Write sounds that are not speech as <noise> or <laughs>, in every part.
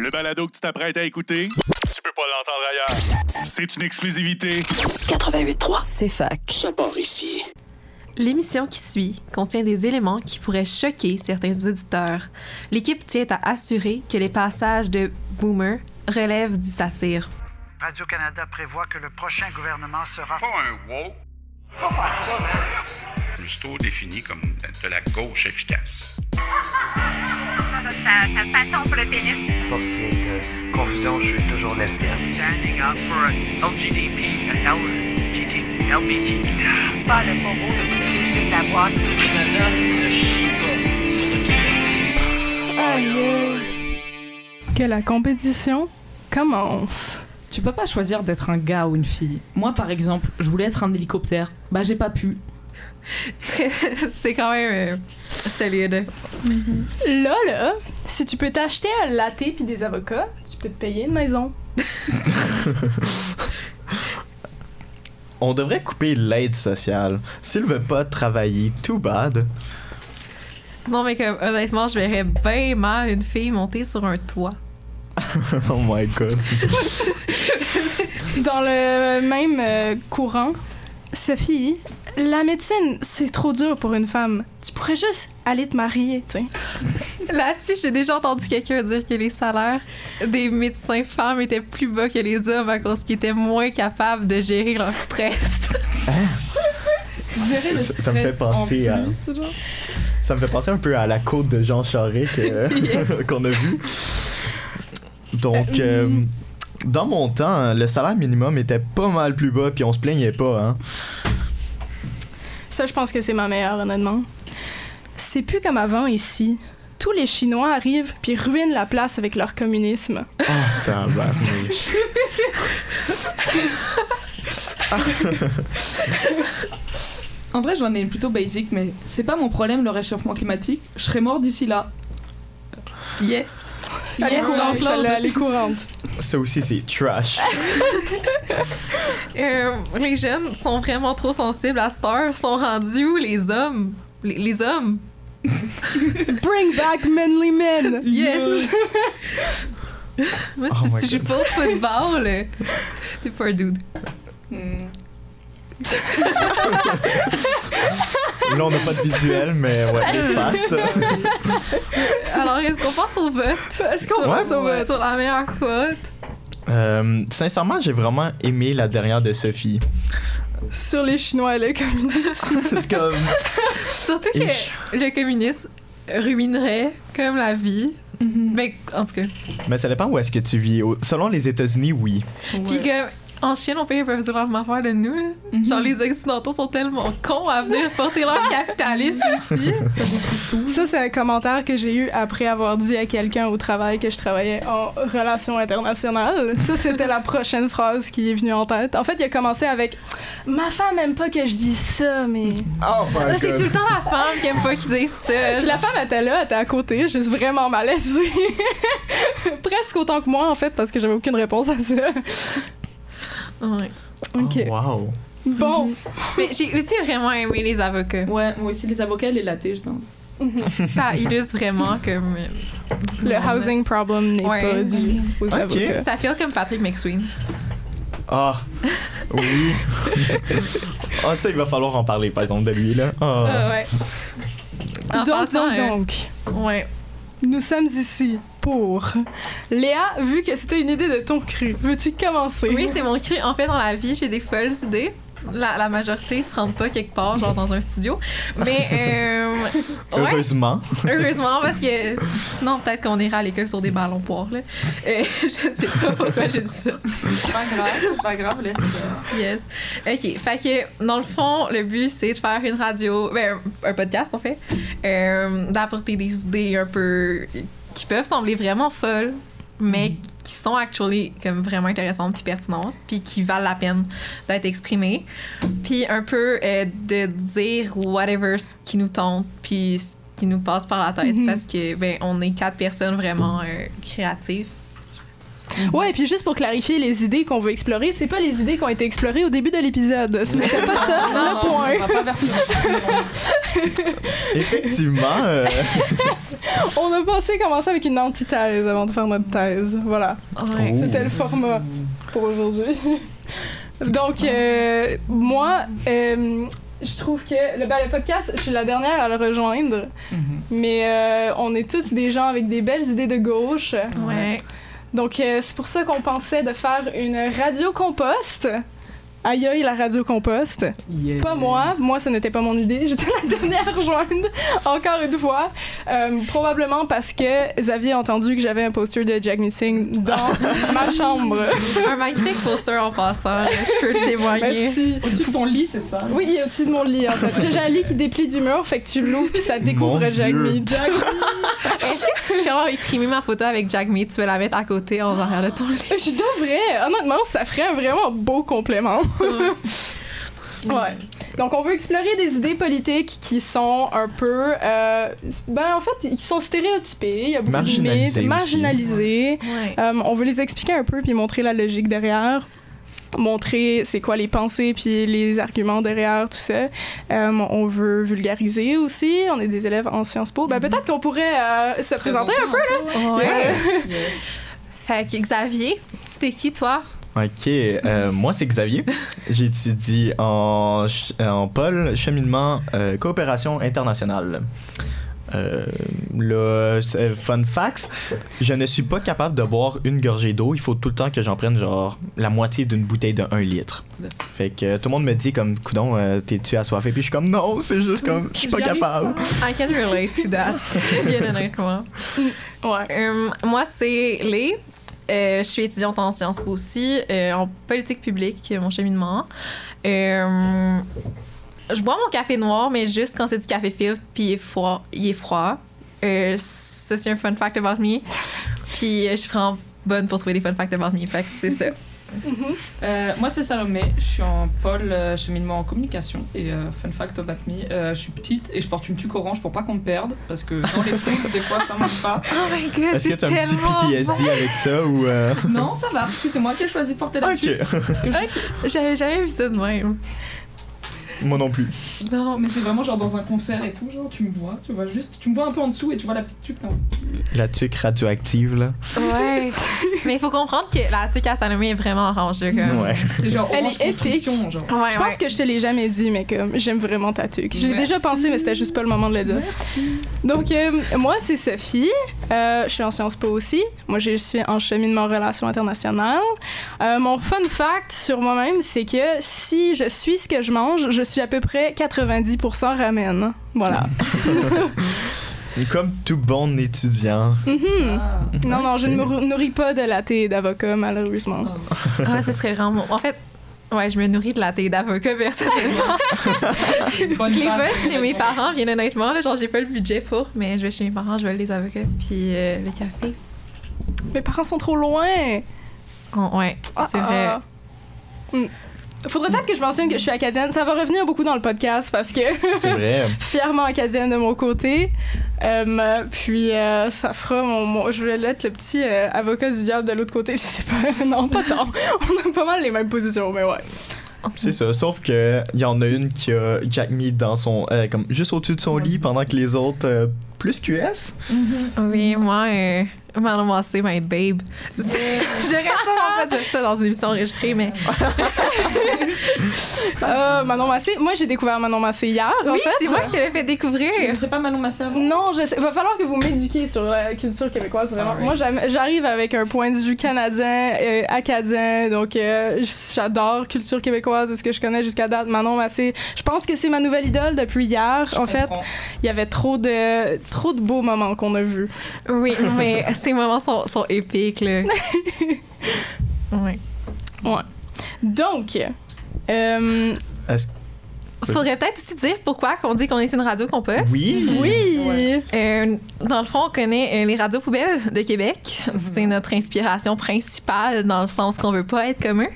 Le balado que tu t'apprêtes à écouter, tu peux pas l'entendre ailleurs. C'est une exclusivité. 88.3. C'est fac. Ça part ici. L'émission qui suit contient des éléments qui pourraient choquer certains auditeurs. L'équipe tient à assurer que les passages de Boomer relèvent du satire. Radio-Canada prévoit que le prochain gouvernement sera... pas un woke. Je me suis trop défini comme de la gauche efficace. Sa, sa passion pour le pénis. Pas de confusion, je suis toujours lesbienne. Standing up for LGBT, LGBT, LBG. Pas le propos de privilégier ta boîte. Que la compétition commence. Tu peux pas choisir d'être un gars ou une fille. Moi, par exemple, je voulais être un hélicoptère. Bah, j'ai pas pu. <laughs> C'est quand même euh, solide. Là, là, si tu peux t'acheter un latte puis des avocats, tu peux te payer une maison. <laughs> On devrait couper l'aide sociale. S'il veut pas travailler, too bad. Non, mais comme, honnêtement, je verrais bien mal une fille monter sur un toit. <laughs> oh my god. Dans le même euh, courant, Sophie, la médecine, c'est trop dur pour une femme. Tu pourrais juste aller te marier, tu sais. <laughs> Là-dessus, j'ai déjà entendu quelqu'un dire que les salaires des médecins femmes étaient plus bas que les hommes à cause qu'ils étaient moins capables de gérer leur stress. <laughs> Gérer le Ça- ça me fait penser en à- genre. Ça me fait penser un peu à la côte de Jean Charest <laughs> Yes. qu'on a vu. Donc, euh, dans mon temps, le salaire minimum était pas mal plus bas, puis on se plaignait pas, hein. Ça, je pense que c'est ma meilleure, honnêtement. C'est plus comme avant ici. Tous les Chinois arrivent puis ruinent la place avec leur communisme. Oh, tabarnouche. <laughs> En vrai, j'en ai une plutôt basic, mais c'est pas mon problème le réchauffement climatique. Je serais mort d'ici là. Yes! Elle est courante, celle-là, elle est courante. Ça aussi, c'est trash. Euh, les jeunes sont vraiment trop sensibles à cette heure. Sont rendus où, les hommes? Les, les hommes? <laughs> Bring back manly men! Yes! <laughs> Moi, Oh si tu joues pas au football, euh, t'es pas un dude. Hmm. <laughs> Là, on n'a pas de visuel, mais ouais, <laughs> les faces. <laughs> Alors, est-ce qu'on passe au vote? Est-ce qu'on passe sur, au vote? sur la meilleure quote? Euh, sincèrement, j'ai vraiment aimé la dernière de Sophie. Sur les Chinois et le communisme. <laughs> Comme... Surtout que le communisme ruinerait comme la vie. Mhm. Ben, en tout cas. Mais ça dépend où est-ce que tu vis. Selon les États-Unis, oui. Puis que, en Chine, on peut ils peuvent dire la même affaire de nous. là. Mhm. Genre, les Occidentaux sont tellement cons à venir porter leur capitalisme ici. <laughs> Ça, c'est un commentaire que j'ai eu après avoir dit à quelqu'un au travail que je travaillais en relations internationales. Ça, c'était la prochaine phrase qui est venue en tête. En fait, il a commencé avec Ma femme aime pas que je dise ça, mais. Oh <laughs> my c'est tout le temps la femme qui aime pas qu'ils disent ça. Puis <laughs> la femme était là, elle était à côté, juste vraiment malaisée. Presque autant que moi, en fait, parce que j'avais aucune réponse à ça. Ouais. Ok. Oh, wow. Bon. <laughs> Mais j'ai aussi vraiment aimé les avocats. Ouais, moi aussi, les avocats, les latés, je t'en- Ça illustre vraiment comme. euh, Le housing problem n'est Ouais. pas dû aux avocats. Ça fait comme Patrick McSween. Ah, oui. <laughs> Ah, ça, il va falloir en parler, par exemple, de lui, là. Ah. Ah ouais. En donc, passant, donc, euh, donc, Ouais. nous sommes ici pour. Léa, vu que c'était une idée de ton cru, veux-tu commencer? Oui, c'est mon cru. En fait, dans la vie, j'ai des folles idées. La, la majorité se rendent pas quelque part, genre dans un studio. Mais, <laughs> euh, ouais, Heureusement. heureusement, parce que sinon, peut-être qu'on irait à l'école sur des ballons poires, là. Euh, <laughs> je sais pas pourquoi j'ai dit ça. C'est pas grave, c'est pas grave, laisse. Yes. OK. Fait que, dans le fond, le but, c'est de faire une radio, ben, un, un podcast, en fait, euh, d'apporter des idées un peu qui peuvent sembler vraiment folles, mais qui sont actually comme vraiment intéressantes puis pertinentes, puis qui valent la peine d'être exprimées. Puis un peu euh, de dire whatever ce qui nous tente, puis ce qui nous passe par la tête, Mhm. parce que, ben, on est quatre personnes vraiment euh, créatives. Ouais, et puis juste pour clarifier les idées qu'on veut explorer, c'est pas les idées qui ont été explorées au début de l'épisode. Ce n'était pas ça Non, le non, point. on va pas vers ça. Effectivement, euh, <laughs> On a pensé commencer avec une antithèse avant de faire notre thèse. Voilà. Ouais. Oh. C'était le format pour aujourd'hui. Donc, euh, moi, euh, je trouve que le, le podcast, je suis la dernière à le rejoindre, mais euh, on est tous des gens avec des belles idées de gauche. Ouais. Donc, euh, c'est pour ça qu'on pensait de faire une radio compost. Aïe aïe, la radio compost. Yeah. Pas moi, moi ce n'était pas mon idée, <laughs> j'étais la dernière à rejoindre, encore une fois. Euh, probablement parce que Xavier a entendu que j'avais un poster de Jack Missing dans <laughs> ma chambre. Un magnifique poster en passant, je peux le témoigner. <laughs> Merci. Au-dessus de ton lit, c'est ça Oui, il est au-dessus de mon lit en fait. J'ai un lit qui déplie du mur, fait que tu l'ouvres puis ça découvre Mon Jack. Mead. Est-ce que fais avoir imprimé ma photo avec Jack Mead, tu veux la mettre à côté en arrière de ton lit? Je devrais, honnêtement, ça ferait un vraiment beau complément. Ouais. Donc, on veut explorer des idées politiques qui sont un peu. euh, ben, en fait, ils sont stéréotypés. Il y a beaucoup de mythes, marginalisés. Ouais. Euh, on veut les expliquer un peu puis montrer la logique derrière. Montrer c'est quoi les pensées puis les arguments derrière tout ça. Euh, on veut vulgariser aussi. On est des élèves en Sciences Po. Ben, peut-être qu'on pourrait euh, se présenter un peu. là. Ouais. Yes. Fait que Xavier, t'es qui toi? Ok. euh, <laughs> moi, c'est Xavier. J'étudie en, en pôle cheminement euh, coopération internationale. Euh, c'est- fun fact, je ne suis pas capable de boire une gorgée d'eau. Il faut tout le temps que j'en prenne genre la moitié d'une bouteille de 1 litre. Fait que tout le monde me dit comme coudon, euh, t'es-tu assoiffé? Puis je suis comme non, c'est juste comme je suis pas capable. I can relate to that, <laughs> bien honnêtement. Ouais. Euh, moi, c'est Lé. Euh, je suis étudiante en Sciences aussi, euh, en politique publique, mon cheminement. Euh, je bois mon café noir, mais juste quand c'est du café filtre, puis il est froid. Il est froid. Ça, c'est un fun fact about me. Puis je vraiment bonne pour trouver des fun facts about me. Fait que c'est ça. Euh, moi, c'est Salomé. Je suis en pôle euh, cheminement en communication. Et euh, fun fact about me, euh, je suis petite et je porte une tuque orange pour pas qu'on me perde. Parce que dans les foot, des fois, ça marche pas. Oh my god, Est-ce que c'est t'as un petit PTSD avec ça ou. euh, Non, ça va, parce que c'est moi qui ai choisi de porter la Ok. tuque. Bon. J'avais jamais vu ça de même. Moi non plus. Non, mais c'est vraiment genre dans un concert et tout, genre tu me vois, tu vois juste, tu me vois un peu en dessous et tu vois la petite tuque. La tuque radioactive, là. Ouais. <laughs> mais il faut comprendre que la tuque à Salomé est vraiment orange. là, comme. Ouais. C'est genre Elle orange est épique. genre. Ouais, Je pense que je te l'ai jamais dit, mais comme j'aime vraiment ta tuque. Je l'ai Merci. déjà pensé, mais c'était juste pas le moment de le dire. Donc, euh, moi, c'est Sophie. Euh, je suis en Sciences Po aussi. Moi, je suis en cheminement en relations internationales. Euh, mon fun fact sur moi-même, c'est que si je suis ce que je mange, je suis à peu près 90% ramen. Voilà. <laughs> Comme tout bon étudiant. Mhm. Ah. Non, non, je ne me nourris pas de latte d'avocat, malheureusement. Ah, ce serait vraiment. En fait, ouais, je me nourris de la thé d'avocat personnellement. <laughs> Je les vais chez mes parents, bien honnêtement. Là, genre, j'ai pas le budget pour, mais je vais chez mes parents, je vais les avocats. Puis euh, le café. Mes parents sont trop loin. Oh, ouais, Ah, c'est vrai. ah. Faudrait peut-être que je mentionne que je suis acadienne. Ça va revenir beaucoup dans le podcast parce que C'est vrai. <laughs> fièrement acadienne de mon côté. Euh, puis euh, ça fera mon, mon- Je vais être le petit euh, avocat du diable de l'autre côté. Je sais pas. <laughs> Non, pas tant. On a pas mal les mêmes positions, mais ouais. C'est ça. Sauf que il y en a une qui a Jack Mead dans son. euh, comme juste au-dessus de son lit pendant que les autres. euh, plus QS. Oui, moi, Manon Massé, my babe. <laughs> J'aurais sûrement pas <laughs> dire ça dans une émission enregistrée, mais. <laughs> Euh, Manon Massé. Moi, j'ai découvert Manon Massé hier, en Oui, fait. c'est moi qui te l'ai fait découvrir. ne serais pas Manon Massé avant? Non, je sais. Va falloir que vous m'éduquiez sur la culture québécoise, vraiment. Moi, j'arrive avec un point de vue canadien, euh, acadien, donc euh, j'adore culture québécoise, de ce que je connais jusqu'à date. Manon Massé, je pense que c'est ma nouvelle idole depuis hier. Je en fait, il y avait trop de, trop de beaux moments qu'on a vus. Oui, mais ces moments sont, sont épiques, là. <laughs> Ouais. Donc, euh, Est-ce- Faudrait peut-être aussi dire pourquoi qu'on dit qu'on est une radio compost. Oui. oui. Ouais. Euh, dans le fond, on connaît euh, les radios poubelles de Québec. C'est notre inspiration principale dans le sens qu'on veut pas être comme eux.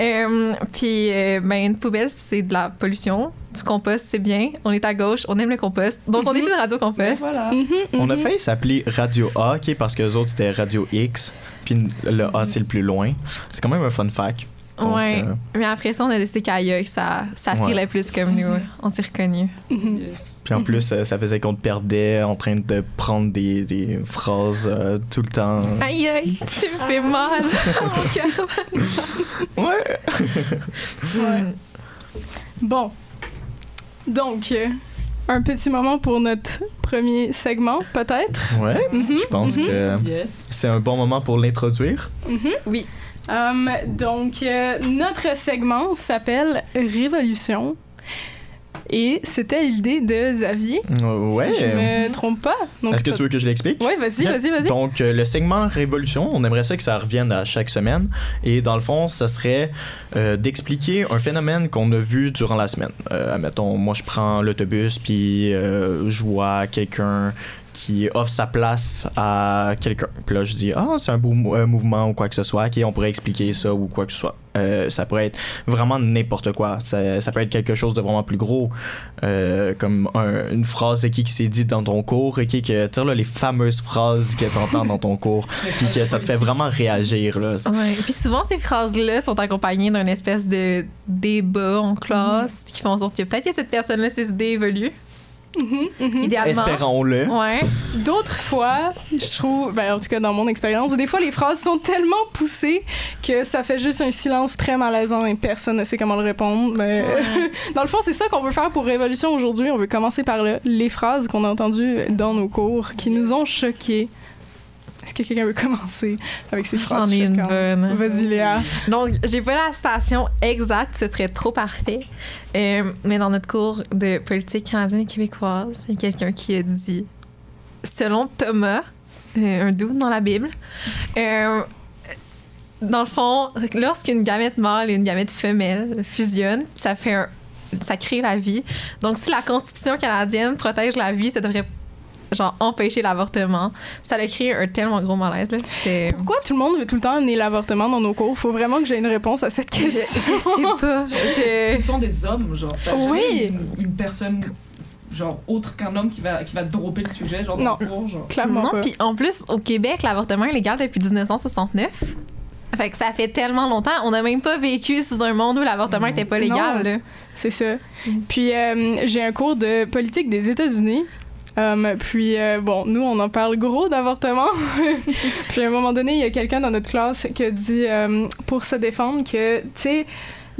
Euh, Puis, euh, ben, une poubelle, c'est de la pollution. Du compost, c'est bien. On est à gauche, on aime le compost. Donc, on est une radio compost. voilà. On Mhm. a failli s'appeler Radio A, ok, parce que les autres c'était Radio X, puis le A c'est le plus loin. C'est quand même un fun fact. Donc, ouais. euh, Mais après ça, on a décidé que ça, ça Ouais. filait plus comme nous. On s'est reconnus. Yes. puis en plus, euh, ça faisait qu'on te perdait en train de prendre des, des phrases euh, tout le temps. Aïe, aïe, tu me fais mal. <laughs> Mon cœur. Ouais! Mm. Bon. Donc, euh, un petit moment pour notre premier segment, peut-être? Ouais, Mhm, je pense mhm. que Yes. c'est un bon moment pour l'introduire. Oui. Um, donc, euh, notre segment s'appelle Révolution. Et c'était l'idée de Xavier, Euh, Ouais. si je me trompe pas. Est-ce que tu veux que je l'explique? Ouais, vas-y, vas-y, vas-y. Donc, euh, le segment Révolution, on aimerait ça que ça revienne à chaque semaine. Et dans le fond, ça serait euh, d'expliquer un phénomène qu'on a vu durant la semaine. Euh, admettons, moi, je prends l'autobus, puis euh, je vois quelqu'un qui offre sa place à quelqu'un. Puis là, je dis, ah, c'est un beau mou- euh, mouvement ou quoi que ce soit. OK, on pourrait expliquer ça ou quoi que ce soit. Euh, ça pourrait être vraiment n'importe quoi. Ça, ça peut être quelque chose de vraiment plus gros, euh, comme un- une phrase qui, qui s'est dit dans ton cours, ok, que, tu les fameuses phrases que tu entends dans ton cours, <laughs> puis que ça te fait vraiment réagir. Là. Ouais. Puis souvent, ces phrases-là sont accompagnées d'une espèce de débat en classe qui font en sorte que peut-être que cette personne-là, ses Mhm, mhm. Idéalement. Espérons-le. Ouais. D'autres fois, je trouve, ben, en tout cas dans mon expérience, des fois les phrases sont tellement poussées que ça fait juste un silence très malaisant et personne ne sait comment le répondre. Mais <laughs> dans le fond, c'est ça qu'on veut faire pour Révolution aujourd'hui. On veut commencer par le- les phrases qu'on a entendues dans nos cours qui nous ont choqués. Est-ce que quelqu'un veut commencer avec ces phrases J'en ai une bonne. Vas-y, Léa. Donc, j'ai pas la citation exacte, ce serait trop parfait. Euh, mais dans notre cours de politique canadienne et québécoise, il y a quelqu'un qui a dit Selon Thomas, euh, un doute dans la Bible, euh, dans le fond, lorsqu'une gamète mâle et une gamète femelle fusionnent, ça fait un- ça crée la vie. Donc, si la Constitution canadienne protège la vie, ça devrait genre empêcher l'avortement. Ça a créé un tellement gros malaise là. C'était Pourquoi tout le monde veut tout le temps amener l'avortement dans nos cours? Faut vraiment que j'ai une réponse à cette je, je question. sais pas. Je- Tout le temps des hommes, genre. Oui. Une, une personne, genre, autre qu'un homme qui va, qui va dropper le sujet, genre, Non. dans le cours, genre. Clairement non, puis en plus, au Québec, l'avortement est légal depuis 1969. Fait que ça fait tellement longtemps. On n'a même pas vécu sous un monde où l'avortement n'était pas légal. C'est ça. Puis euh, j'ai un cours de politique des États-Unis. Um, puis euh, bon, nous on en parle gros d'avortement. <laughs> puis à un moment donné, il y a quelqu'un dans notre classe qui a dit euh, pour se défendre que tu sais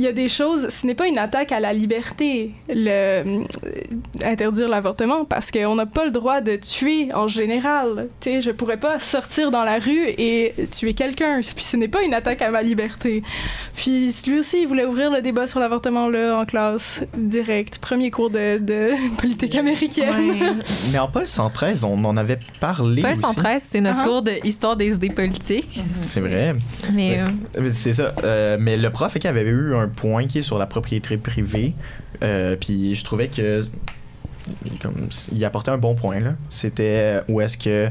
il y a des choses, ce n'est pas une attaque à la liberté, le, euh, interdire l'avortement, parce qu'on n'a pas le droit de tuer en général. Tu sais, je pourrais pas sortir dans la rue et tuer quelqu'un, puis ce n'est pas une attaque à ma liberté. Puis lui aussi, il voulait ouvrir le débat sur l'avortement là en classe, direct. Premier cours de, de <laughs> politique américaine. Ouais. Mais en Paul 113, on en avait parlé. Paul aussi. 113, c'est notre Ah. cours de histoire des idées politiques. C'est vrai. Mais euh, Euh, C'est ça. Euh, mais le prof qui avait eu un point qui est sur la propriété privée. Euh, puis je trouvais que comme, il apportait un bon point là. C'était où est-ce que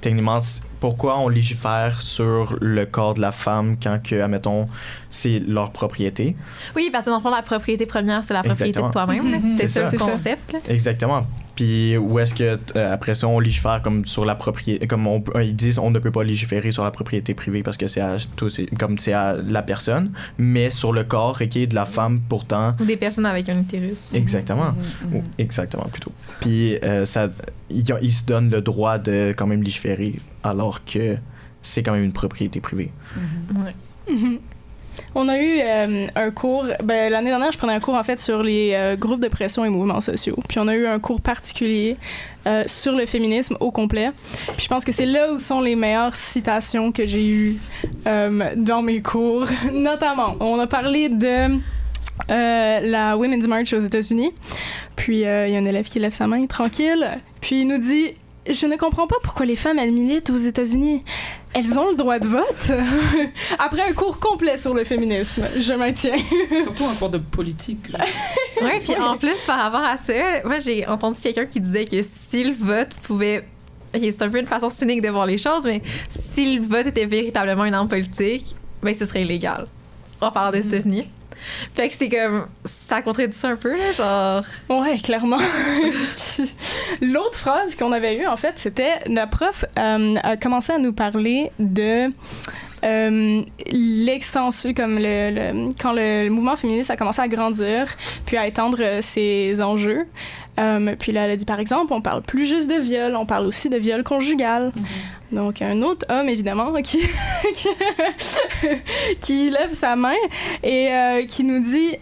techniquement pourquoi on légifère sur le corps de la femme quand que admettons c'est leur propriété? oui, parce que dans le fond, la propriété première, c'est la propriété Exactement. de toi-même. là. Mhm. C'était C'est ça, ça. le ça. concept. Exactement. Puis où est-ce que euh, après ça on légifère comme sur la propriété comme on, peut- ils disent on ne peut pas légiférer sur la propriété privée parce que c'est à tout c'est comme c'est à la personne mais sur le corps qui est de la femme pourtant Ou des personnes avec un utérus. exactement Mhm, mhm. Ou- exactement plutôt puis euh, ça ils, ils se donnent le droit de quand même légiférer alors que c'est quand même une propriété privée Ouais. On a eu euh, un cours, ben, l'année dernière, je prenais un cours en fait sur les euh, groupes de pression et mouvements sociaux. Puis on a eu un cours particulier euh, sur le féminisme au complet. Puis je pense que c'est là où sont les meilleures citations que j'ai eues dans mes cours. <laughs> Notamment, on a parlé de la Women's March aux États-Unis. Puis il y a un élève qui lève sa main, tranquille. Puis il nous dit Je ne comprends pas pourquoi les femmes, elles militent aux États-Unis. Elles ont le droit de vote. <laughs> Après un cours complet sur le féminisme, je maintiens. <laughs> Surtout un cours de politique. Ouais, puis en plus, par rapport à ça, moi, j'ai entendu quelqu'un qui disait que si le vote pouvait. C'est un peu une façon cynique de voir les choses, mais si le vote était véritablement une arme politique, ben ce serait illégal. En parlant des États-Unis. Fait que c'est comme. Ça contredit ça un peu, là, genre. Ouais, clairement. <laughs> L'autre phrase qu'on avait eue, en fait, c'était notre prof euh, a commencé à nous parler de euh, l'extension, comme le, le- quand le, mouvement féministe a commencé à grandir, puis à étendre euh, ses enjeux. Euh, puis là, elle a dit, par exemple, on parle plus juste de viol, on parle aussi de viol conjugal. Donc, un autre homme, évidemment, <laughs> qui, qui, qui lève sa main et euh, qui nous dit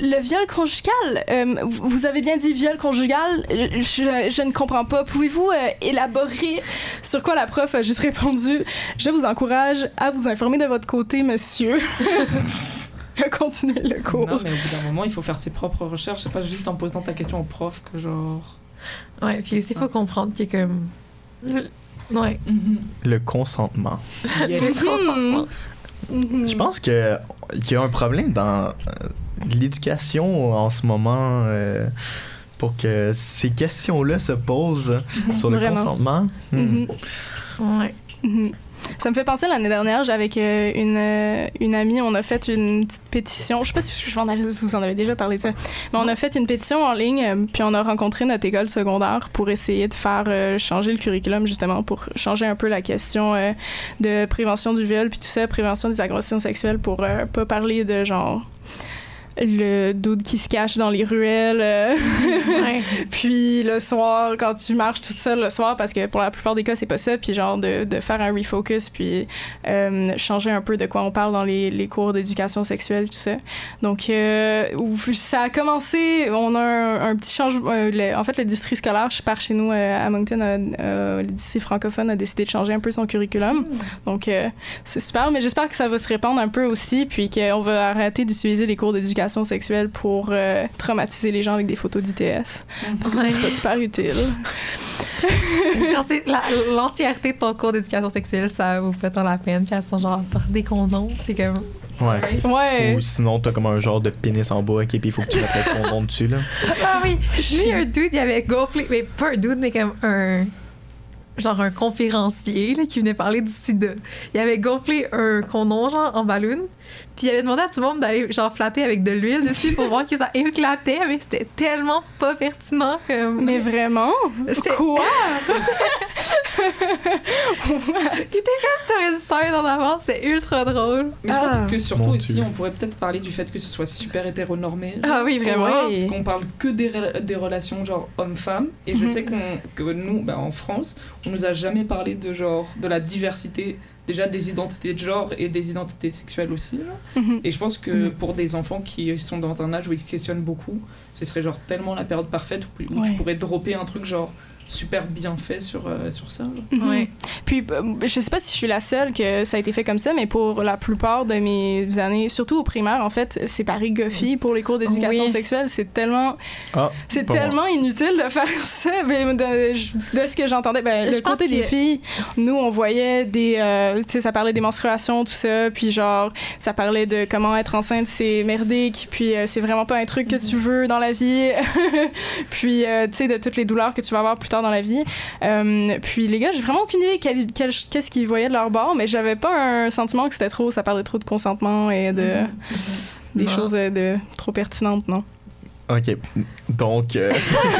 le viol conjugal, euh, vous avez bien dit viol conjugal, je, je ne comprends pas. Pouvez-vous euh, élaborer sur quoi la prof a juste répondu Je vous encourage à vous informer de votre côté, monsieur. <laughs> Continuez le cours. Non, mais au bout d'un moment, il faut faire ses propres recherches. C'est pas juste en posant ta question au prof que genre. Ouais, puis aussi, il faut comprendre qu'il y a comme. Ouais. Le consentement. Yes. Consentement. Mhm. Je pense que qu'il y a un problème dans euh, l'éducation en ce moment euh, pour que ces questions-là se posent sur le Vraiment. consentement. Hmm. Mhm. Ouais. Ça me fait penser l'année dernière, avec une, euh, une amie, on a fait une petite pétition. Je sais pas si je vous en avez déjà parlé de ça, mais on a fait une pétition en ligne, euh, puis on a rencontré notre école secondaire pour essayer de faire euh, changer le curriculum justement pour changer un peu la question de prévention du viol puis tout ça, prévention des agressions sexuelles pour euh, pas parler de genre le doute qui se cache dans les ruelles. euh, Ouais. <laughs> puis le soir, quand tu marches toute seule le soir, parce que pour la plupart des cas, c'est pas ça, puis genre de, de faire un refocus, puis euh, changer un peu de quoi on parle dans les, les cours d'éducation sexuelle, tout ça. Donc, euh, ça a commencé, on a un, un petit changement. euh, en fait, le district scolaire, je pars chez nous à Moncton, le district francophone a décidé de changer un peu son curriculum. Donc, euh, c'est super, mais j'espère que ça va se répandre un peu aussi, puis qu'on va arrêter d'utiliser les cours d'éducation sexuelle pour euh, traumatiser les gens avec des photos d'ITS. Parce que Ouais. c'est pas super utile. <laughs> L'entièreté de ton cours d'éducation sexuelle, ça vaut pas tant la peine. Puis elles sont genre des condoms. C'est comme. Ouais. Ouais. Ou sinon, t'as comme un genre de pénis en bas, ok, puis il faut que tu mettes le condom <laughs> dessus, là. Ah oui! Lui, un dude, il avait gonflé. Mais pas un dude, mais comme un. Genre un conférencier là, qui venait parler du sida. Il avait gonflé un condom, genre en ballon. Puis il avait demandé à tout le monde d'aller genre flatter avec de l'huile dessus pour voir que ça éclatait. Mais c'était tellement pas pertinent comme. Mais vraiment? C'était- Quoi? <laughs> Il était comme sur une scène en avant, c'est ultra drôle. Mais je Ah. pense que surtout aussi, Dieu. on pourrait peut-être parler du fait que ce soit super hétéronormé. Ah oui, vraiment. Ouais. Parce qu'on parle que des, des relations genre homme-femme. Et je Mhm. sais qu'on, que nous, ben, en France, on nous a jamais parlé de genre, de la diversité, déjà des identités de genre et des identités sexuelles aussi. là. Mhm. Et je pense que pour des enfants qui sont dans un âge où ils se questionnent beaucoup, ce serait genre tellement la période parfaite où, où Ouais. tu pourrais dropper un truc genre super bien fait sur, euh, sur ça. Mhm. Ouais. Puis, euh, je sais pas si je suis la seule que ça a été fait comme ça, mais pour la plupart de mes années, surtout au primaire, en fait, c'est Paris Goffy pour les cours d'éducation Oui. sexuelle. C'est tellement, Ah, c'est moi. tellement inutile de faire <laughs> ça. Mais de, de ce que j'entendais, ben, Je le côté des que- filles, nous, on voyait des, euh, tu sais, ça parlait des menstruations, tout ça, puis genre, ça parlait de comment être enceinte, c'est merdique, puis euh, c'est vraiment pas un truc que tu veux dans la vie. <laughs> puis, euh, tu sais, de toutes les douleurs que tu vas avoir plus tard dans la vie. Euh, puis les gars, j'ai vraiment aucune idée quel- qu'est-ce qu'ils voyaient de leur bord, mais j'avais pas un sentiment que c'était trop, ça parlait trop de consentement et de des Non. choses euh, de trop pertinentes, non. Ok, donc euh,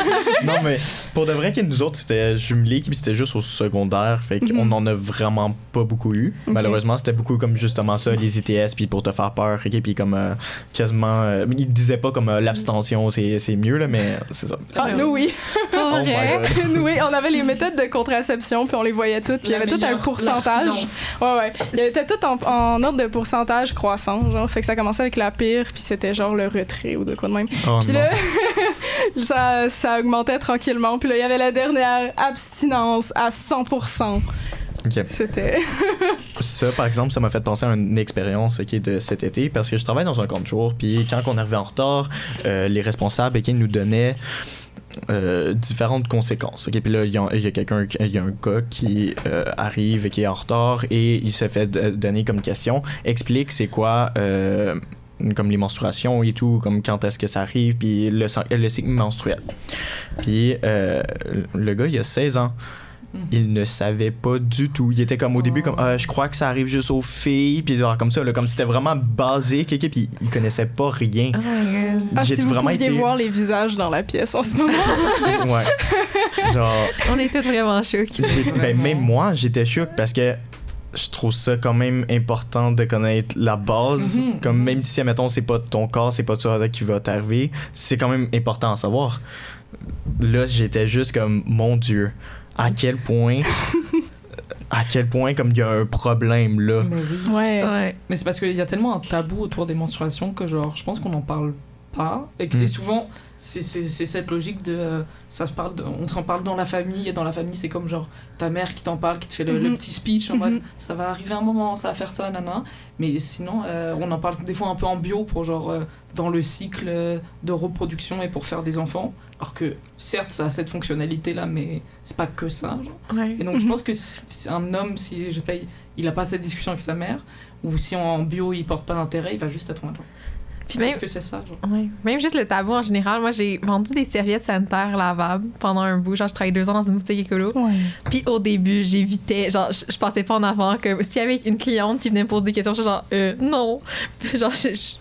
<laughs> non mais pour de vrai que nous autres c'était jumelé puis c'était juste au secondaire, fait qu'on Mhm. en a vraiment pas beaucoup eu. Malheureusement c'était beaucoup comme justement ça les ITS puis pour te faire peur, ok puis comme euh, quasiment, euh, ils disaient pas comme euh, l'abstention c'est c'est mieux là mais c'est ça. Ah, nous oui. Oh <laughs> oui, on avait les méthodes de contraception puis on les voyait toutes, puis il y avait tout un pourcentage. Ouais ouais. Il tout en, en ordre de pourcentage croissant, genre fait que ça commençait avec la pire puis c'était genre le retrait ou de quoi de même. Oh Puis là, <laughs> ça, ça augmentait tranquillement. Puis là, il y avait la dernière abstinence à 100%. Ok. C'était. <laughs> Ça, par exemple, ça m'a fait penser à une expérience ok, de cet été parce que je travaille dans un camp de jour. Puis quand on arrivait en retard, euh, les responsables nous donnaient euh, différentes conséquences. ok. Puis là, il y a, quelqu'un, il y a un gars qui euh, arrive et qui est en retard et il se fait donner comme question explique c'est quoi. euh, comme les menstruations et tout, comme quand est-ce que ça arrive, puis le, le cycle menstruel. Puis le gars, il a 16 ans. Mhm. il ne savait pas du tout. Il était comme au début, comme Ah, je crois que ça arrive juste aux filles, puis genre comme ça, là, comme c'était vraiment basique, ok, puis il connaissait pas rien. Oh my god. Ah, J'ai si vous pouviez été. voir les visages dans la pièce en ce moment. <laughs> Ouais. genre, On était vraiment j'ai- ben, même moi, j'étais choqué parce que je trouve ça quand même important de connaître la base. Mhm, Comme même si, admettons, c'est pas ton corps, c'est pas ça qui va t'arriver, c'est quand même important à savoir. Là, j'étais juste comme, mon Dieu, à quel point. <laughs> à quel point, comme il y a un problème là. Mais oui. Ouais. Ouais. Mais c'est parce qu'il y a tellement un tabou autour des menstruations que genre je pense qu'on n'en parle pas et que c'est Mm. souvent c'est cette logique de euh, ça se parle de- on s'en parle dans la famille et dans la famille c'est comme genre ta mère qui t'en parle qui te fait le, le Mhm. petit speech en mode Mhm. ça va arriver un moment ça va faire ça nana mais sinon euh, on en parle des fois un peu en bio pour genre euh, dans le cycle de reproduction et pour faire des enfants alors que certes ça a cette fonctionnalité là mais c'est pas que ça genre. Ouais. Et donc je pense que si, si un homme, si je pas, il- a pas cette discussion avec sa mère, ou si en bio il porte pas d'intérêt, il va juste être genre. Puis même, Est-ce que c'est ça genre? Ouais. même juste le tabou en général, moi j'ai vendu des serviettes sanitaires lavables pendant un bout. Genre, je travaillais deux ans dans une boutique écolo. Ouais. Puis au début, j'évitais, genre, je, je passais pas en avant que s'il y avait une cliente qui venait me poser des questions, je genre, euh, non. <laughs> Genre, je, je,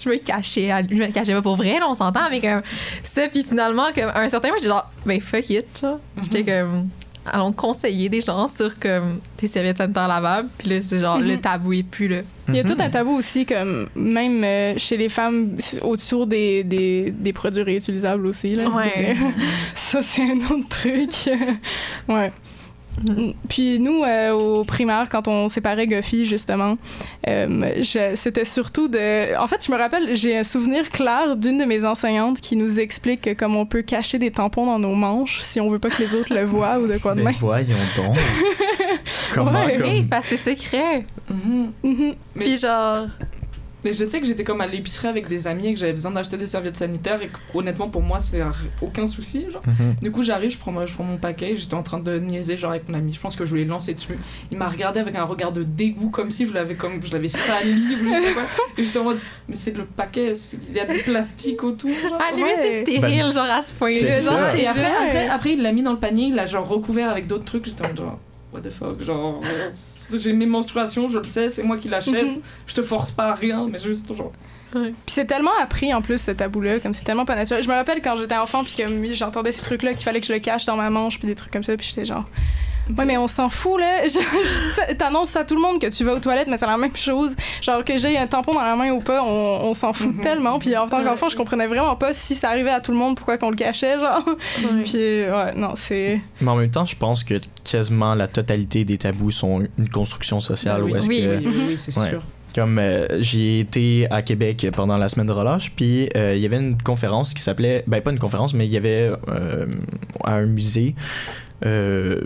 je me cachais, à- je me cachais pas pour vrai, là, on s'entend, mais comme ça. Puis finalement, comme, à un certain moment, j'étais genre, ben fuck it. J'étais Mhm. comme, allons conseiller des gens sur comme des serviettes sanitaires lavables. Puis là, c'est genre, le Mhm. tabou est plus là. Il y a Mhm. tout un tabou aussi, comme même euh, chez les femmes, autour des, des, des produits réutilisables aussi. Là. Ouais. <laughs> Ça, c'est un autre truc. <laughs> ouais. Mhm. Puis nous, euh, au primaire, quand on séparait Goffy, justement, euh, c'était surtout de... En fait, je me rappelle, j'ai un souvenir clair d'une de mes enseignantes qui nous explique que comme on peut cacher des tampons dans nos manches si on veut pas que les autres le <laughs> voient ou de quoi de Mais même. voyons donc. <laughs> Comment Ouais. comme. Hey, parce que c'est secret. Mais- Puis genre, Mais je sais que j'étais comme à l'épicerie avec des amis et que j'avais besoin d'acheter des serviettes sanitaires et que, honnêtement pour moi c'est aucun souci genre. Mhm. Du coup j'arrive, je prends, je prends mon paquet, et j'étais en train de niaiser genre avec mon ami, je pense que je voulais lancer dessus. Il m'a regardé avec un regard de dégoût comme si je l'avais comme je l'avais sali ou quoi. Et j'étais en mode mais c'est le paquet, il y a du plastique autour genre. la limite, c'est stérile, Ben, genre à ce. Genre, Et après, après, après, il l'a mis dans le panier, il l'a genre recouvert avec d'autres trucs. J'étais en mode genre, what the fuck, genre, euh, j'ai mes menstruations, je le sais, c'est moi qui l'achète, Mhm. je te force pas à rien, mais juste genre. Puis c'est tellement appris en plus ce tabou-là, comme c'est tellement pas naturel. Je me rappelle quand j'étais enfant, puis comme oui, j'entendais ces trucs-là qu'il fallait que je le cache dans ma manche, puis des trucs comme ça, puis j'étais genre. Ouais, mais on s'en fout, là. <laughs> T'annonces à tout le monde que tu vas aux toilettes, mais c'est la même chose. Genre que j'ai un tampon dans la main ou pas, on, on s'en fout Mhm. tellement. Puis en tant qu'enfant, je comprenais vraiment pas si ça arrivait à tout le monde, pourquoi qu'on le cachait, genre. Puis ouais, non, c'est. Mais en même temps, je pense que quasiment la totalité des tabous sont une construction sociale. oui, où est-ce Oui, que, oui, oui, oui, c'est Ouais. sûr. Comme euh, j'ai été à Québec pendant la semaine de relâche, puis euh, il y avait une conférence qui s'appelait, ben pas une conférence, mais il y avait euh, à un musée euh,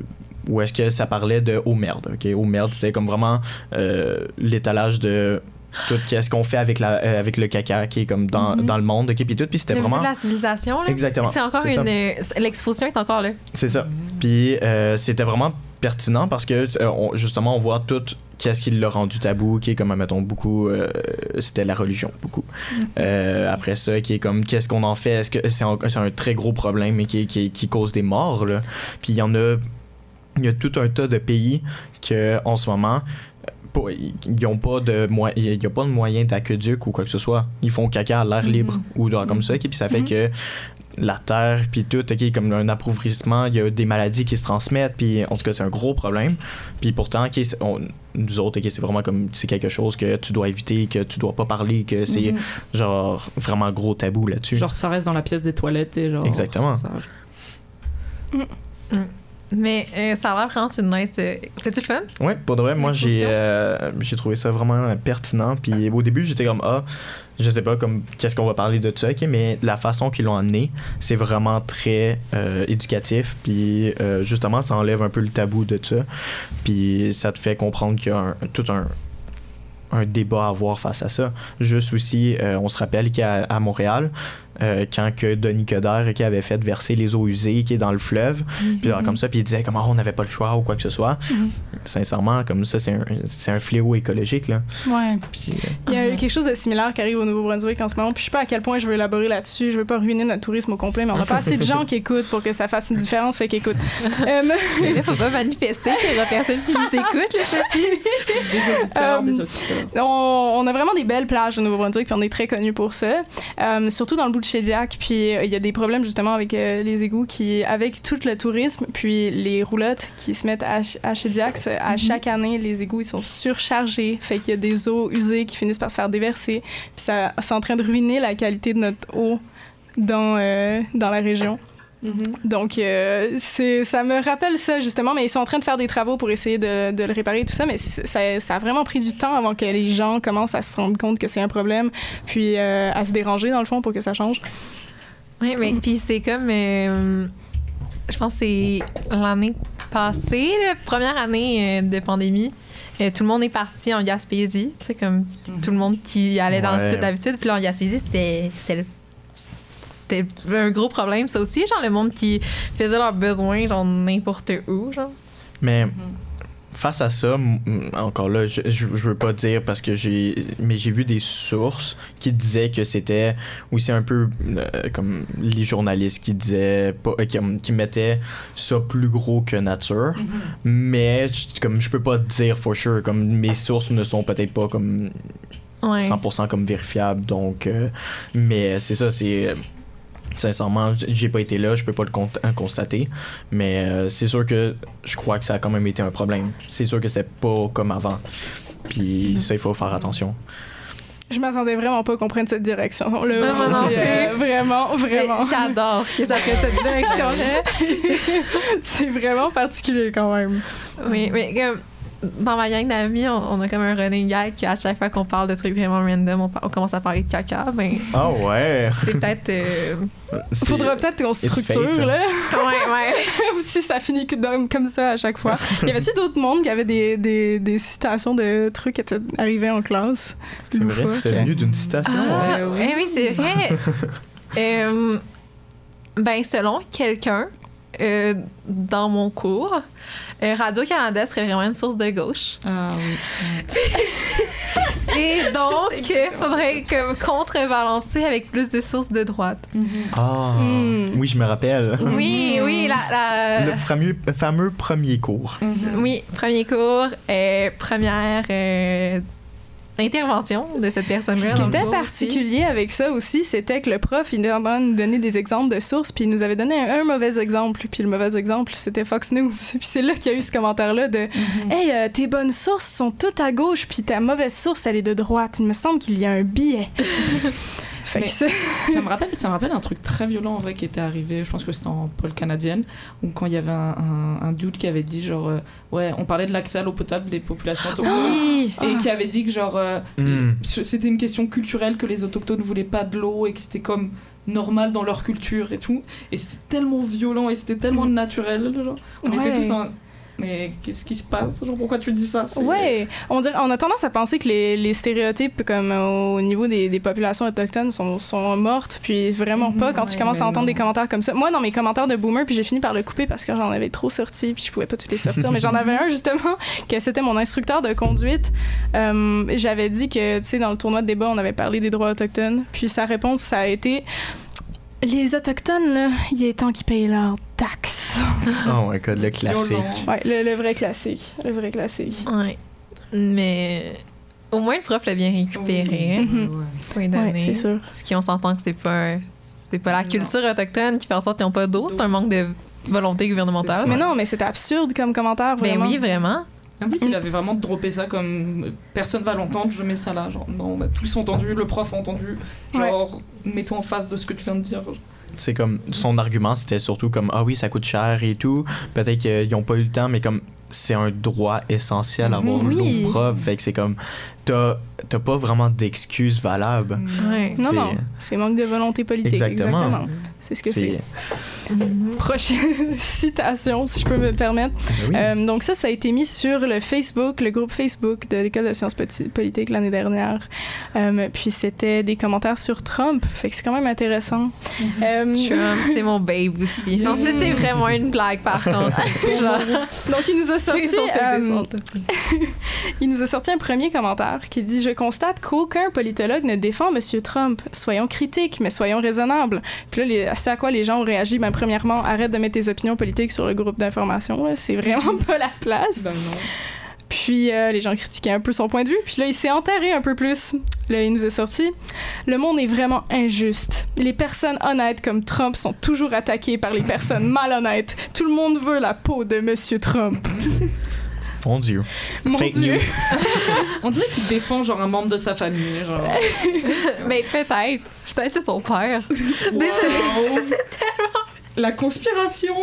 où est-ce que ça parlait de eau merde. Ok, eau merde, c'était comme vraiment euh, l'étalage de tout ce qu'on fait avec la euh, avec le caca qui est comme dans, Mhm. dans le monde, ok, puis tout, puis c'était vraiment de la civilisation, là. Exactement, C'est encore une. euh, L'exposition est encore là. c'est ça. Puis euh, c'était vraiment pertinent parce que euh, on- justement on voit tout qu'est-ce qui l'a rendu tabou qui est comme mettons beaucoup euh, c'était la religion beaucoup Euh, après ça qui est comme qu'est-ce qu'on en fait? Est-ce que c'est un, c'est un très gros problème et qui, qui, qui cause des morts là? Puis il y en a il y a tout un tas de pays que en ce moment pas- ils ont pas de il y a pas de moyen d'aqueduc ou quoi que ce soit ils font caca à l'air libre ou genre comme ça et puis ça fait Mhm. que la terre puis tout ok comme un appauvrissement il y a des maladies qui se transmettent puis en tout cas c'est un gros problème puis pourtant ok, c'est- on- nous autres ok, c'est vraiment comme c'est quelque chose que tu dois éviter que tu dois pas parler que c'est Mhm. genre vraiment gros tabou là-dessus Genre, ça reste dans la pièce des toilettes et genre. Exactement. c'est ça. Mais euh, ça a l'air vraiment une nice. euh, C'était-tu le fun? Ouais, pour de vrai, moi j'ai euh, j'ai trouvé ça vraiment pertinent. Puis au début, j'étais comme ah, je sais pas comme qu'est-ce qu'on va parler de ça, mais la façon qu'ils l'ont amené, c'est vraiment très euh, éducatif. Puis justement, ça enlève un peu le tabou de ça. Puis ça te fait comprendre qu'il y a un- tout un un débat à avoir face à ça. Juste aussi, on se rappelle qu'à Montréal, euh, quand que Denis Coderre qui avait fait verser les eaux usées qui est dans le fleuve. Puis alors, comme ça, puis il disait comment on n'avait pas le choix ou quoi que ce soit. Sincèrement, comme ça, c'est un, c'est un fléau écologique. Là. Ouais. Puis, euh, Il y a quelque chose de similaire qui arrive au Nouveau-Brunswick en ce moment. Puis je sais pas à quel point je veux élaborer là-dessus. Je veux pas ruiner notre tourisme au complet, mais on n'a pas assez de gens <laughs> qui écoutent pour que ça fasse une différence. Fait qu'écoute. <laughs> Euh, Mais là, faut pas manifester qu'il y aura personne qui nous écoute, là, Sophie. <laughs> Des auditeurs, Euh, des auditeurs. on, on a vraiment des belles plages au Nouveau-Brunswick, puis on est très connus pour ça. Euh, surtout dans le bout de Puis euh, il y a des problèmes justement avec euh, les égouts qui, avec tout le tourisme, puis les roulottes qui se mettent à, à c'est- à chaque année, les égouts ils sont surchargés. Fait qu'il y a des eaux usées qui finissent par se faire déverser. Puis ça, c'est en train de ruiner la qualité de notre eau dans, euh, dans la région. Mhm. Donc, euh, c'est, ça me rappelle ça, justement, mais ils sont en train de faire des travaux pour essayer de, de le réparer et tout ça, mais ça, ça a vraiment pris du temps avant que les gens commencent à se rendre compte que c'est un problème, puis euh, à se déranger, dans le fond, pour que ça change. Oui, mais puis c'est comme. euh, je pense que c'est l'année passée, la première année euh, de pandémie. euh, tout le monde est parti en Gaspésie. Tu sais, comme tout le monde qui allait dans le sud d'habitude. Puis là, en Gaspésie, c'était. C'était le- c'était un gros problème, ça aussi, genre le monde qui faisait leurs besoins, genre n'importe où, genre. mais Mhm. face à ça, encore là, je, je, je veux pas dire parce que j'ai. Mais j'ai vu des sources qui disaient que c'était. C'est un peu euh, comme les journalistes qui disaient. Pas, euh, qui, qui mettaient ça plus gros que nature. Mais je- comme je peux pas dire for sure. Comme mes sources ne sont peut-être pas comme Ouais. 100% comme vérifiables. Donc. euh, mais c'est ça, c'est. Sincèrement, j'ai pas été là, je peux pas le con- euh, constater, mais euh, c'est sûr que je crois que ça a quand même été un problème. C'est sûr que c'était pas comme avant. Puis ça, il faut faire attention. Je m'attendais vraiment pas qu'on prenne cette direction. Là, non euh, vraiment, vraiment. J'adore que ça prenne cette direction-là. <laughs> c'est vraiment particulier quand même. Oui, mais comme dans ma gang d'amis, on, on a comme un running gag qu'à chaque fois qu'on parle de trucs vraiment random, on, commence à parler de caca. Ben, Ah ouais! c'est peut-être. euh, Faudra peut-être qu'on structure, fate, hein. là. Ouais, ouais. <laughs> si ça finit comme ça à chaque fois. <laughs> Y avait-tu d'autres mondes qui avaient des, des, des citations de trucs qui étaient arrivés en classe? C'est vrai, c'était venu d'une citation. Ah, oui. eh oui, c'est vrai. <laughs> Euh, ben, selon quelqu'un, euh, dans mon cours, euh, Radio-Canada serait vraiment une source de gauche. Ah oui. Et <laughs> donc, il faudrait comme contrebalancer avec plus de sources de droite. Ah, Hmm. oui, je me rappelle. Oui, oui, la, la- Le fameux, fameux premier cours. oui, premier cours, euh, première euh, intervention de cette personne-là. Ce qui était aussi. particulier avec ça aussi, c'était que le prof, il était en train de nous donner des exemples de sources, puis il nous avait donné un, un mauvais exemple. Puis le mauvais exemple, c'était Fox News. <laughs> Puis c'est là qu'il y a eu ce commentaire-là de Hey, euh, tes bonnes sources sont toutes à gauche, puis ta mauvaise source, elle est de droite. Il me semble qu'il y a un biais. Fait que <laughs> ça me rappelle ça me rappelle un truc très violent en vrai qui était arrivé je pense que c'était en pôle canadienne où quand il y avait un, un, un dude qui avait dit genre euh, ouais on parlait de l'accès à l'eau potable des populations autochtones <gasps> Oui. et qui avait dit que genre euh, Hmm. c'était une question culturelle que les autochtones voulaient pas de l'eau et que c'était comme normal dans leur culture et tout et c'était tellement violent et c'était tellement naturel genre on Ouais. était tous en mais qu'est-ce qui se passe? Genre pourquoi tu dis ça? Ouais, on, dirait, on a tendance à penser que les, les stéréotypes comme au niveau des, des populations autochtones sont, sont mortes, puis vraiment pas quand tu commences à entendre non. des commentaires comme ça. Moi, dans mes commentaires de boomer, puis j'ai fini par le couper parce que j'en avais trop sorti, puis je pouvais pas tous les sortir, mais j'en <laughs> avais un justement, que c'était mon instructeur de conduite. Euh, J'avais dit que, tu sais, dans le tournoi de débat, on avait parlé des droits autochtones, puis sa réponse, ça a été... Les Autochtones, là, il est temps qu'ils payent leurs taxes. Oh my god, le classique. Ouais, le, le vrai classique. Le vrai classique. Ouais. Mais au moins, le prof l'a bien récupéré. Ouais, donner. c'est sûr. Ce qui, on s'entend que c'est pas, c'est pas la Non. culture autochtone qui fait en sorte qu'ils n'ont pas d'eau, c'est un manque de volonté gouvernementale. Mais non, mais c'était absurde comme commentaire, Ben vraiment. oui, vraiment. En plus, il avait vraiment droppé ça comme euh, personne va l'entendre, je mets ça là. Genre, non, on a tous entendu, le prof a entendu. Genre, mets-toi en face de ce que tu viens de dire. C'est comme son argument, c'était surtout comme ah oui, ça coûte cher et tout. Peut-être qu'ils n'ont pas eu le temps, mais comme c'est un droit essentiel d'avoir Oui. l'eau propre. Fait que c'est comme t'as t'as pas vraiment d'excuses valables. Ouais. Non, non, c'est manque de volonté politique. Exactement. Exactement. C'est ce que c'est. C'est- Prochaine <laughs> citation, si je peux me permettre. Oui. Euh, donc ça, ça a été mis sur le Facebook, le groupe Facebook de l'École de sciences politiques l'année dernière. Euh, puis c'était des commentaires sur Trump. Fait que c'est quand même intéressant. Euh, Trump, c'est mon <laughs> babe aussi. Non, ça, c'est vraiment une blague, par <laughs> contre. Donc il nous a sorti, euh, il nous a sorti un premier commentaire qui dit je constate qu'aucun politologue ne défend Monsieur Trump. Soyons critiques, mais soyons raisonnables. Puis là, les, ce à quoi les gens ont réagi, ben premièrement, arrête de mettre tes opinions politiques sur le groupe d'information. C'est vraiment <laughs> pas la place. Ben non. Puis euh, les gens critiquaient un peu son point de vue. Puis là, il s'est enterré un peu plus. Là, il nous est sorti. Le monde est vraiment injuste. Les personnes honnêtes comme Trump sont toujours attaquées par les personnes malhonnêtes. Tout le monde veut la peau de Monsieur Trump. <laughs> Mon Dieu. Mon Fake Dieu. news. <laughs> On dirait qu'il défend genre un membre de sa famille. Genre. <laughs> Mais peut-être. Peut-être c'est son père. Wow. <laughs> La conspiration.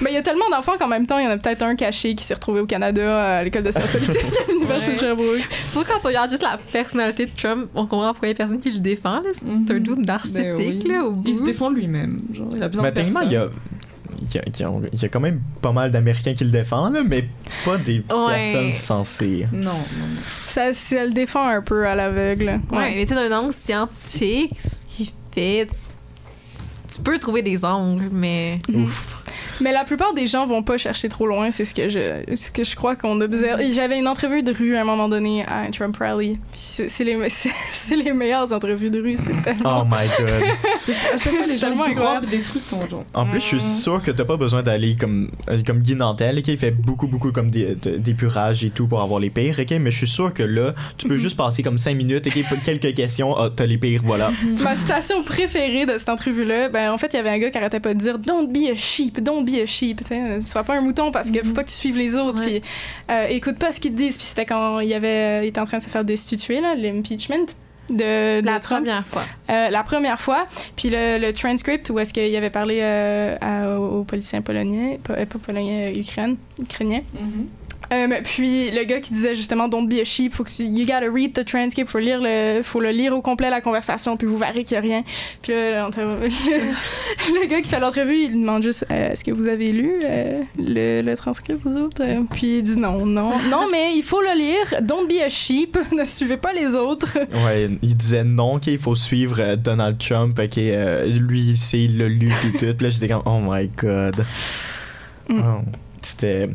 Mais il y a tellement d'enfants qu'en même temps, il y en a peut-être un caché qui s'est retrouvé au Canada à l'école de sciences politiques à l'Université de Sherbrooke. Surtout quand on regarde juste la personnalité de Trump, on comprend pourquoi il y a personne qui le défend. C'est un Mhm. doute narcissique, Ben oui. là, au Il se bout. défend lui-même. Genre, il a besoin Mais de personne. Il y, a, il y a- il y a quand même pas mal d'Américains qui le défendent, là, mais pas des Ouais. personnes censées. Non, non, non. Ça, ça le défend un peu à l'aveugle. Ouais, mais tu sais, d'un angle scientifique, ce qu'il fait, tu, tu peux trouver des angles, mais. Ouf. Mais la plupart des gens vont pas chercher trop loin, c'est ce que je, ce que je crois qu'on observe. Et J'avais une entrevue de rue à un moment donné à un Trump rally. Puis c'est c'est les, <laughs> c'est c'est les meilleures entrevues de rue, c'est <laughs> tellement. Oh my god. <laughs> À chaque fois, les gens tellement incroyable. des trucs, ton genre. En plus, je suis sûr que t'as pas besoin d'aller comme, euh, comme Guy Nantel, qui fait beaucoup, beaucoup comme d'épurage et tout pour avoir les pires, ok? Mais je suis sûr que là, tu peux juste passer comme 5 minutes, ok? Quelques questions, ah, t'as les pires, voilà. Ma citation préférée de cette entrevue-là, ben en fait, il y avait un gars qui arrêtait pas de dire Don't be a sheep, don't be a sheep. Tu sais, sois pas un mouton parce que faut pas que tu suives les autres. Puis euh, écoute pas ce qu'ils te disent. Puis c'était quand il, y avait, il était en train de se faire destituer, là, l'impeachment. De, de La Trump. première fois. Euh, la première fois, puis le, le transcript où est-ce qu'il avait parlé euh, à- aux politiciens polonais, pas, euh, pas polonais, euh, ukraine, ukrainien. Euh, puis le gars qui disait justement don't be a sheep, faut que tu, you gotta read the transcript, faut lire le, faut le lire au complet la conversation, puis vous verrez qu'il y a rien. Puis là, <laughs> le, gars qui fait l'entrevue, il demande juste euh, est-ce que vous avez lu euh, le, le transcript vous autres? Puis il dit non, non, <laughs> non, mais il faut le lire. Don't be a sheep, <laughs> ne suivez pas les autres. Ouais, il disait non, ok, il faut suivre Donald Trump, ok, euh, lui, c'est, il l'a lu pis tout. Puis là, j'étais comme, oh my god. Mm. Oh, c'était.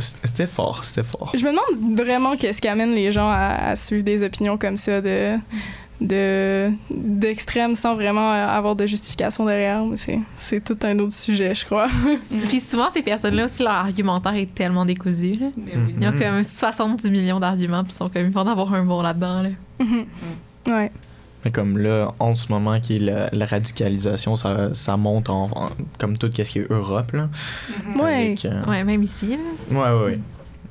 C'était fort, c'était fort. Je me demande vraiment qu'est-ce qui amène les gens à, à suivre des opinions comme ça de de d'extrême sans vraiment avoir de justification derrière mais c'est c'est tout un autre sujet je crois <laughs> Puis souvent, ces personnes-là aussi, leur argumentaire est tellement décousu. Là. Mais oui. Ils ont comme 70 millions d'arguments, puis ils sont comme, ils vont en avoir un bon là-dedans. Là. Mhm. ouais Mais comme là, en ce moment, qui est la, la radicalisation, ça, ça monte en, en- comme tout ce qui est Europe, là. ouais Avec, euh, Ouais, même ici. Là. ouais, ouais, ouais.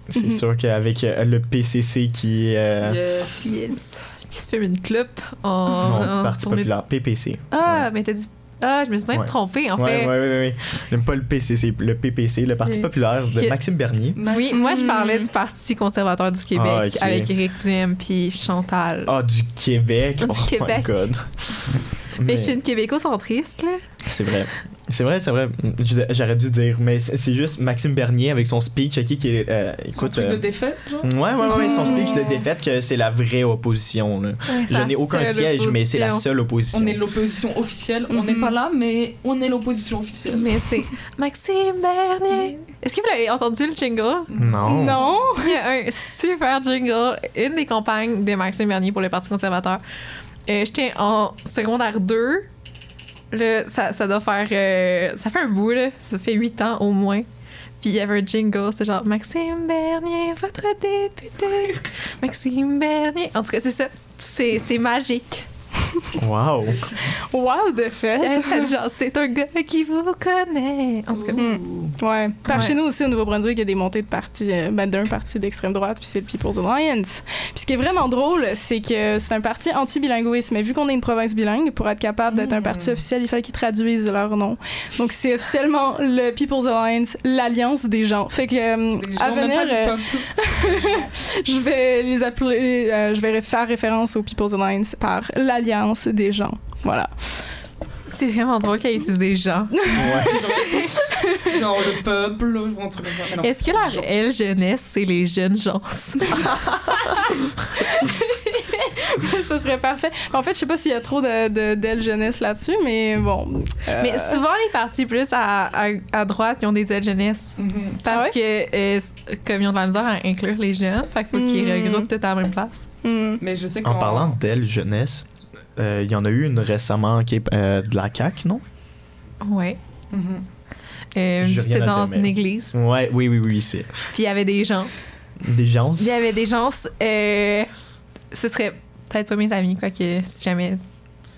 C'est Mhm. sûr qu'avec euh, le PCC qui est euh, Yes. Yes. Qui se fait une clope en. non, en Parti tournée- populaire, PPC. Ah, mais t'as dit. Ah, je me suis même Ouais. trompée, en ouais, fait. ouais, ouais, ouais. J'aime pas le PCC, le PPC, le Parti populaire de Que- Maxime Bernier. Oui, moi, je parlais du Parti conservateur du Québec Ah, avec Éric Duhem puis Chantal. Ah, du Québec. Du oh Québec. my god. Mais Mais je suis une québéco-centriste, là. c'est vrai. C'est vrai, c'est vrai. J'aurais dû dire, mais c'est juste Maxime Bernier avec son speech, ok, qui est. euh, Son écoute. truc de euh, défaite, genre? Ouais, ouais, ouais, son speech de défaite, que c'est la vraie opposition. Là. Je n'ai aucun siège, mais c'est la opposition. seule opposition. On est l'opposition officielle. On n'est Mhm. pas là, mais on est l'opposition officielle. Mais c'est Maxime Bernier. Est-ce que vous l'avez entendu, le jingle? Non. non <laughs> Il y a un super jingle, une des campagnes de Maxime Bernier pour le Parti conservateur. Euh, J'étais en secondaire 2. Là, ça, ça doit faire. euh, ça fait un bout, là. Ça fait 8 ans au moins. Puis il y avait un jingle, c'était genre Maxime Bernier, votre député. <laughs> Maxime Bernier. En tout cas, c'est ça. C'est c'est magique. Wow. wow de fait <laughs> genre, c'est un gars qui vous connaît. En tout cas, Mm. Ouais. Par Ouais. chez nous aussi, au Nouveau-Brunswick, il y a des montées de partis, euh, ben, d'un parti d'extrême droite, puis c'est le People's Alliance. Puis ce qui est vraiment drôle, c'est que c'est un parti anti-bilinguisme. Mais vu qu'on est une province bilingue, pour être capable d'être un parti officiel, il fallait qu'ils traduisent leur nom. Donc c'est officiellement le People's Alliance, l'alliance des gens. Fait que euh, à venir, euh, <laughs> je vais les appeler, euh, je vais faire référence au People's Alliance par l'alliance des gens. Voilà. C'est vraiment drôle qu'elle utilise des gens. <laughs> Genre le peuple, ou un truc comme ça. Mais non. Est-ce que leur L jeunesse, c'est les jeunes gens? <laughs> ça? Serait parfait. En fait, je sais pas s'il y a trop de, de d'ailes jeunesse là-dessus, mais bon. euh, Mais souvent, les partis plus à, à, à droite, ils ont des aides jeunesse. Mhm. Parce Ah ouais? que, euh, comme ils ont de la misère à inclure les jeunes, fait qu'il faut qu'ils Mm. regroupent tout à la même place. hmm. Mais je sais En qu'en- parlant d'elle jeunesse, euh, il y en a eu une récemment qui est euh, de la CAQ, non? Ouais. Mhm. Euh, J'ai C'était à dans dire, une mais- église. Ouais, oui, oui, oui, c'est Puis il y avait des gens. des gens? Il y avait des gens. euh, ce serait peut-être pas mes amis, quoi que si jamais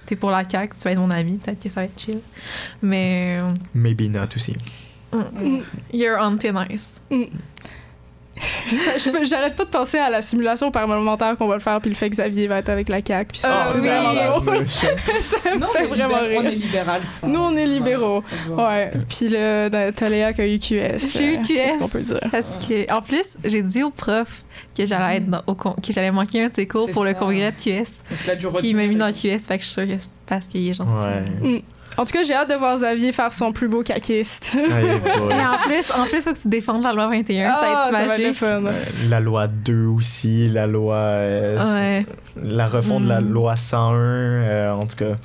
t'es pour la CAQ, tu vas être mon ami, peut-être que ça va être chill. Mais. euh, Maybe not aussi. You're anti nice. Ça, je peux- J'arrête pas de penser à la simulation parlementaire qu'on va le faire, puis le fait que Xavier va être avec la CAQ. Puis ça, oui. drôle. <laughs> ça me Non, fait vraiment libéral- On est rire. libéral, ça. Nous, on est libéraux. Ouais. Puis le t'as Léa qui a eu QS. J'ai euh, Qu'est-ce QS. qu'on peut dire? Parce que, en plus, j'ai dit au prof que j'allais être dans- au con- que j'allais manquer un de tes cours C'est pour le congrès de QS. Donc Puis il m'a mis dans. QS, fait que je suis sûre que c'est parce qu'il est gentil. Ouais. En tout cas, j'ai hâte de voir Xavier faire son plus beau caquiste. Hey. <laughs> Et en plus, en plus, faut que tu défendes la loi 21, ça va Ah, être ça va être le magique. fun. Euh, la loi 2 aussi, la loi. euh, Ouais. La refonte de la Mm. loi 101, euh, en tout cas.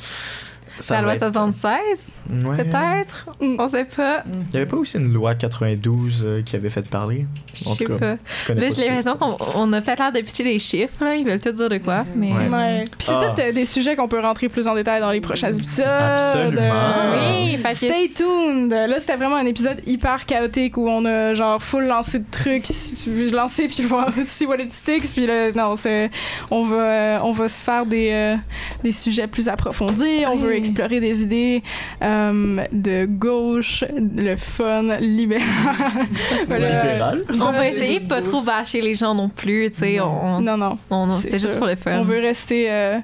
Ça la loi être- 76, Ouais. peut-être? Mm. On sait pas. Mhm. Il y avait pas aussi une loi 92 euh, qui avait fait parler? Je sais pas. je Là, j'ai l'impression qu'on on a peut-être l'air de pitcher des chiffres, là. Ils veulent tout dire de quoi, mais. Ouais. Ouais. Puis c'est Ah. tout euh, des sujets qu'on peut rentrer plus en détail dans les prochains épisodes. Absolument. Euh, Oui, fait que Stay tuned! Là, c'était vraiment un épisode hyper chaotique où on a genre full lancé de trucs, veux lancer puis voir <laughs> si what it sticks. Puis là, non, c'est, on va, euh, on va se faire des, euh, des sujets plus approfondis. On Oui. veut explorer des idées euh, de gauche, le fun, libéral. <laughs> Voilà. Libéral. On va essayer de pas trop bâcher les gens non plus, tu sais. On, Non, non. C'était juste pour le fun. On veut rester. euh,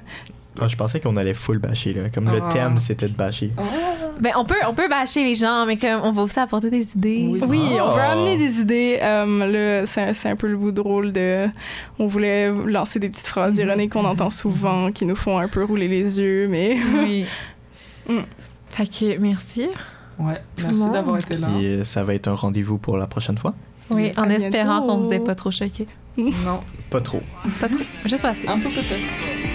Ah, je pensais qu'on allait full bâcher, là. Comme le Ah. thème, c'était de bâcher. Ben, on peut, on peut bâcher les gens, mais comme on va aussi apporter des idées. Oui. Oui, Ah. on veut amener des idées. Euh, c'est, c'est un peu le bout de rôle de. On voulait lancer des petites phrases Mhm. ironiques qu'on entend souvent, qui nous font un peu rouler les yeux, mais. Oui. <laughs> Mm. Fait que merci. Ouais, Tout le merci d'avoir été là. Puis euh, ça va être un rendez-vous pour la prochaine fois? Oui, en espérant qu'on vous ait pas trop choqué. Non, Pas trop. Pas trop. Juste assez. un peu peut-être.